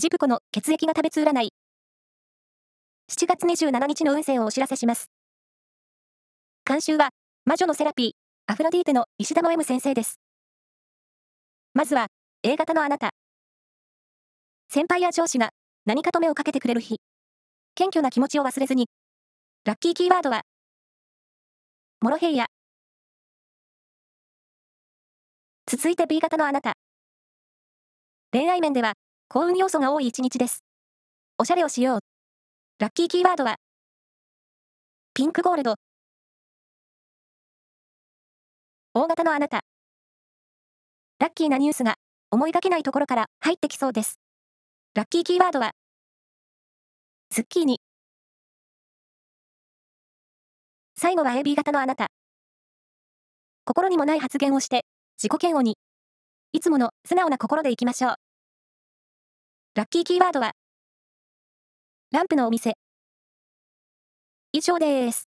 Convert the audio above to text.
ジプコの血液が食べつ占い。7月27日の運勢をお知らせします。監修は、魔女のセラピー、アフロディーテの石田の M 先生です。まずは、A 型のあなた。先輩や上司が何かと目をかけてくれる日。謙虚な気持ちを忘れずに。ラッキーキーワードは、モロヘイヤ。続いて B 型のあなた。恋愛面では、幸運要素が多い一日です。おしゃれをしよう。ラッキーキーワードは、ピンクゴールド。大型のあなた。ラッキーなニュースが思いがけないところから入ってきそうです。ラッキーキーワードは、ズッキーニ。最後は AB 型のあなた。心にもない発言をして自己嫌悪に。いつもの素直な心でいきましょう。ラッキーキーワードは、ランプのお店。以上です。